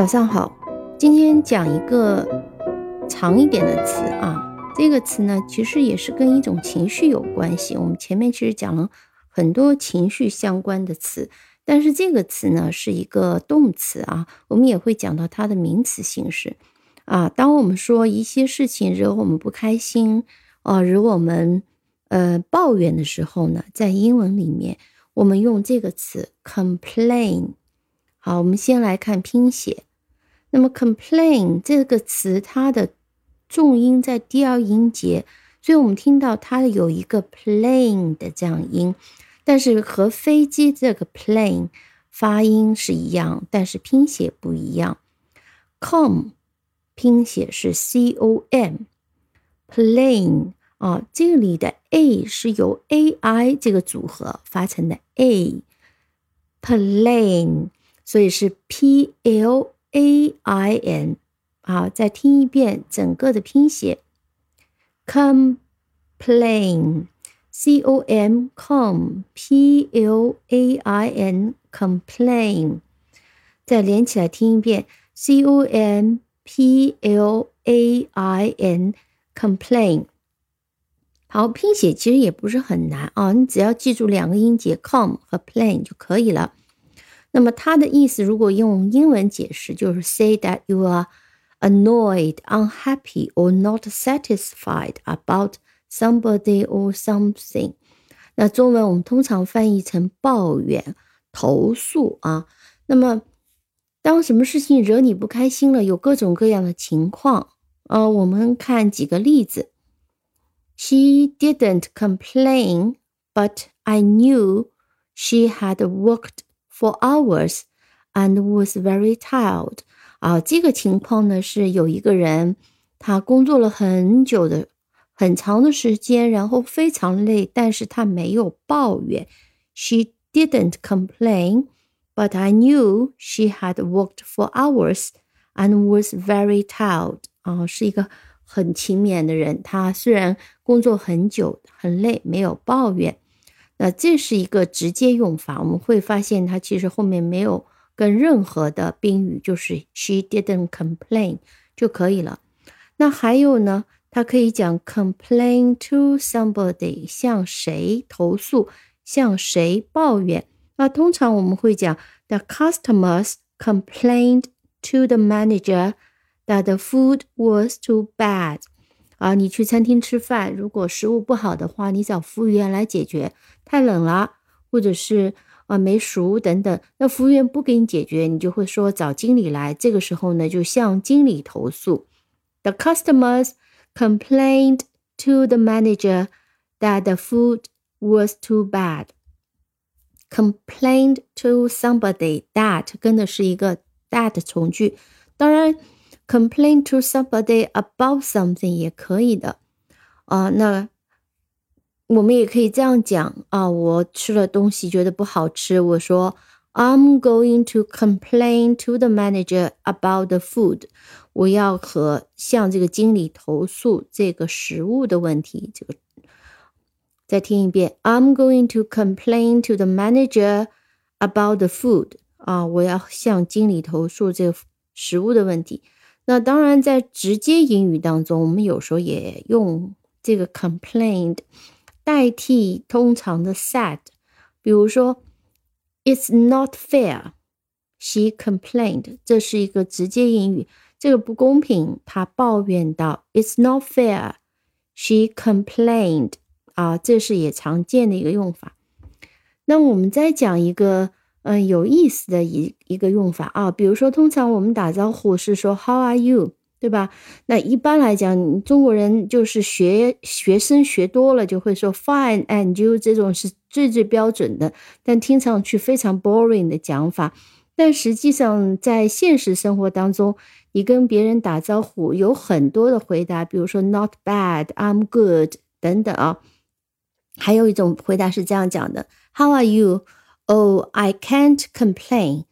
早上好，今天讲一个长一点的词啊。这个词呢，其实也是跟一种情绪有关系。我们前面其实讲了很多情绪相关的词，但是这个词呢是一个动词啊。我们也会讲到它的名词形式啊。当我们说一些事情惹我们不开心啊，惹我们呃抱怨的时候呢，在英文里面我们用这个词 complain。好，我们先来看拼写。那么，complain 这个词，它的重音在第二音节，所以我们听到它有一个 plane 的这样音，但是和飞机这个 plane 发音是一样，但是拼写不一样。com 拼写是 c o m，plane 啊，这里的 a 是由 a i 这个组合发成的 a，plane。所以是 p l a i n，好，再听一遍整个的拼写，complain，c o m com p l a i n complain，再连起来听一遍，c o m p l a i n complain。好，拼写其实也不是很难啊，你只要记住两个音节 com 和 plain 就可以了。那么它的意思，如果用英文解释，就是 say that you are annoyed, unhappy, or not satisfied about somebody or something。那中文我们通常翻译成抱怨、投诉啊。那么当什么事情惹你不开心了，有各种各样的情况啊。我们看几个例子。She didn't complain, but I knew she had worked For hours and was very tired。啊，这个情况呢是有一个人，他工作了很久的、很长的时间，然后非常累，但是他没有抱怨。She didn't complain, but I knew she had worked for hours and was very tired。啊，是一个很勤勉的人，他虽然工作很久、很累，没有抱怨。 那这是一个直接用法，我们会发现它其实后面没有跟任何的宾语，就是 she didn't complain 就可以了。那还有呢，它可以讲 complain to somebody，向谁投诉，向谁抱怨。那通常我们会讲 the customers complained to the manager that the food was too bad。啊，你去餐厅吃饭，如果食物不好的话，你找服务员来解决。太冷了，或者是啊没熟等等，那服务员不给你解决，你就会说找经理来。这个时候呢，就向经理投诉。The customers complained to the manager that the food was too bad. Complained to somebody that 跟的是一个 that 从句，当然。Complain to somebody about something 也可以的啊。那我们也可以这样讲啊，我吃了东西觉得不好吃，我说 I'm going to complain to the manager about the food。我要和向这个经理投诉这个食物的问题。这个再听一遍，I'm going to complain to the manager about the food。啊，我要向经理投诉这个食物的问题。那当然，在直接英语当中，我们有时候也用这个 complained 代替通常的 sad，。比如说，It's not fair. She complained。这是一个直接英语，这个不公平，她抱怨道。It's not fair. She complained。啊，这是也常见的一个用法。那我们再讲一个。嗯，有意思的一一个用法啊，比如说，通常我们打招呼是说 “How are you”，对吧？那一般来讲，中国人就是学学生学多了就会说 “Fine and you”，这种是最最标准的，但听上去非常 boring 的讲法。但实际上，在现实生活当中，你跟别人打招呼有很多的回答，比如说 “Not bad”、“I'm good” 等等啊。还有一种回答是这样讲的：“How are you？” Oh, I can't complain.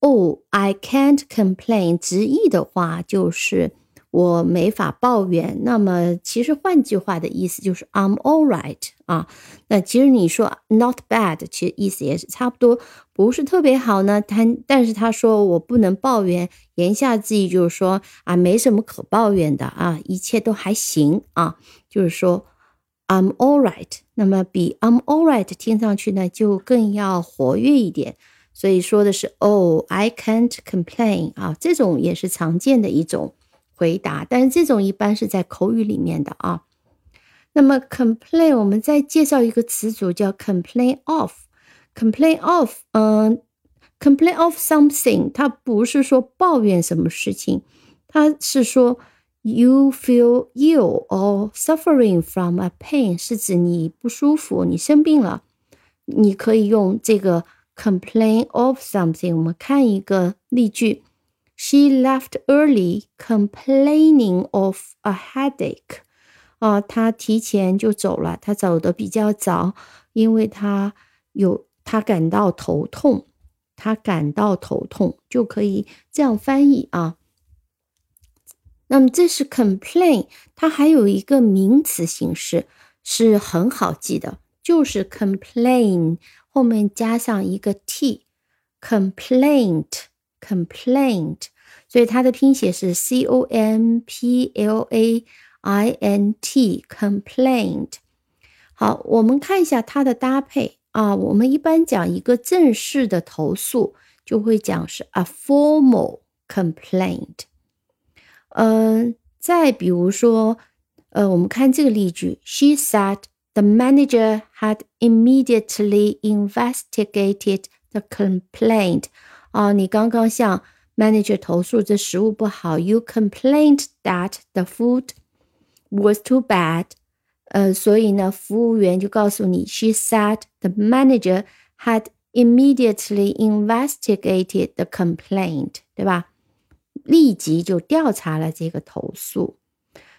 Oh, I can't complain. 直译的话就是我没法抱怨。那么其实换句话的意思就是 I'm all right 啊。那其实你说 not bad，其实意思也是差不多，不是特别好呢。他但是他说我不能抱怨，言下之意就是说啊，没什么可抱怨的啊，一切都还行啊。就是说 I'm all right。那么比 I'm all right 听上去呢就更要活跃一点。所以说的是 Oh, I can't complain 啊，这种也是常见的一种回答，但是这种一般是在口语里面的啊。那么 complain，我们再介绍一个词组叫 complain of。complain of，嗯，complain of something，它不是说抱怨什么事情，它是说 you feel ill or suffering from a pain，是指你不舒服，你生病了，你可以用这个。complain of something。我们看一个例句：She left early, complaining of a headache。啊，她提前就走了，她走的比较早，因为她有她感到头痛，她感到头痛就可以这样翻译啊。那么这是 complain，它还有一个名词形式是很好记的，就是 complain。后面加上一个 t，complaint，complaint，所以它的拼写是 c o m p l a i n t，complaint。好，我们看一下它的搭配啊。我们一般讲一个正式的投诉，就会讲是 a formal complaint。嗯，再比如说，呃，我们看这个例句，She said。The manager had immediately investigated the complaint. 啊，你刚刚向 manager 投诉这食物不好。You complained that the food was too bad. 呃，所以呢，服务员就告诉你，She said the manager had immediately investigated the complaint，对吧？ 立即就调查了这个投诉。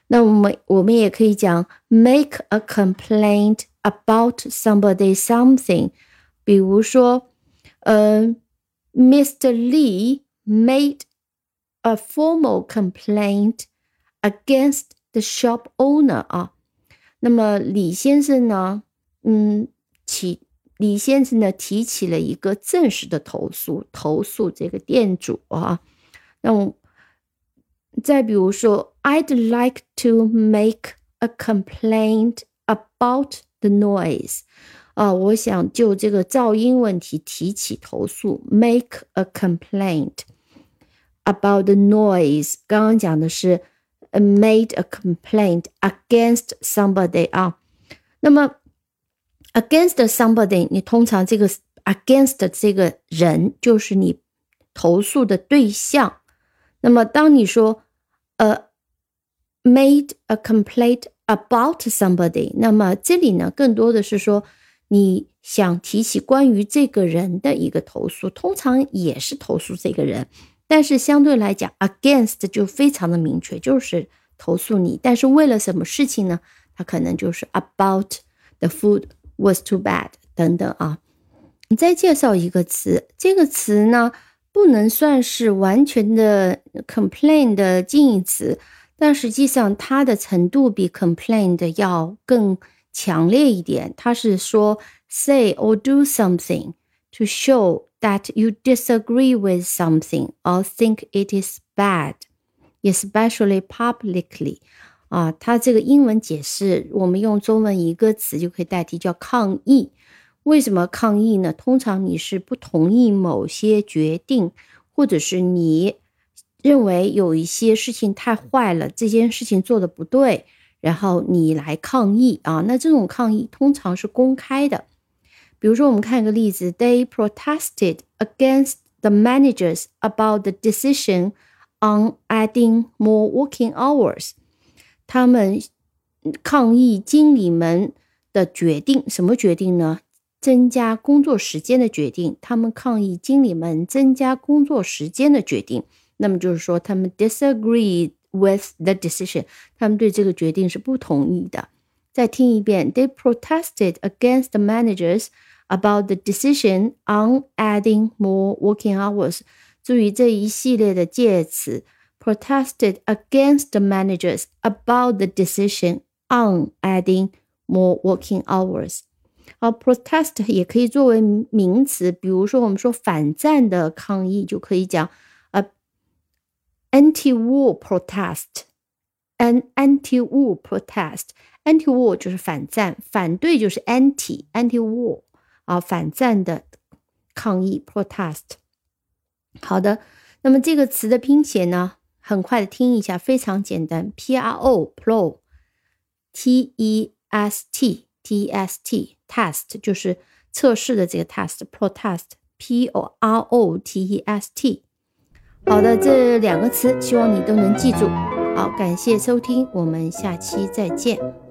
那我们我们也可以讲 make a complaint about somebody something，比如说，呃，Mr. Lee made a formal complaint against the shop owner 啊。那么李先生呢，嗯，起李先生呢提起了一个正式的投诉，投诉这个店主啊。那我再比如说，I'd like to make a complaint about the noise。啊，我想就这个噪音问题提起投诉，make a complaint about the noise。刚刚讲的是 made a complaint against somebody 啊。那么 against somebody，你通常这个 against 这个人就是你投诉的对象。 那么当你说呃，made a complaint about somebody。那么这里呢，更多的是说你想提起关于这个人的一个投诉，通常也是投诉这个人，但是相对来讲，against 就非常的明确，就是投诉你。但是为了什么事情呢？它可能就是 about the food was too bad 等等啊。你再介绍一个词，这个词呢？不能算是完全的 complain 的近义词，但实际上它的程度比 complain 的要更强烈一点。它是说 say or do something to show that you disagree with something or think it is bad, especially publicly。啊，它这个英文解释，我们用中文一个词就可以代替，叫抗议。为什么抗议呢？通常你是不同意某些决定，或者是你认为有一些事情太坏了，这件事情做的不对，然后你来抗议啊。那这种抗议通常是公开的。比如说，我们看一个例子：They protested against the managers about the decision on adding more working hours。他们抗议经理们的决定，什么决定呢？增加工作时间的决定，他们抗议经理们增加工作时间的决定。那么就是说，他们 disagree with the decision，他们对这个决定是不同意的。再听一遍，They protested against the managers about the decision on adding more working hours。注意这一系列的介词 protested against the managers about the decision on adding more working hours。啊，protest 也可以作为名词，比如说我们说反战的抗议，就可以讲 a anti-war protest，an anti-war protest。anti-war 就是反战，反对就是 anti，anti-war 啊，反战的抗议 protest。好的，那么这个词的拼写呢，很快的听一下，非常简单，p r o pro，t e s t T-E-S-T test 就是测试的这个 test，protest，p o r o t e s t。好的，这两个词希望你都能记住。好，感谢收听，我们下期再见。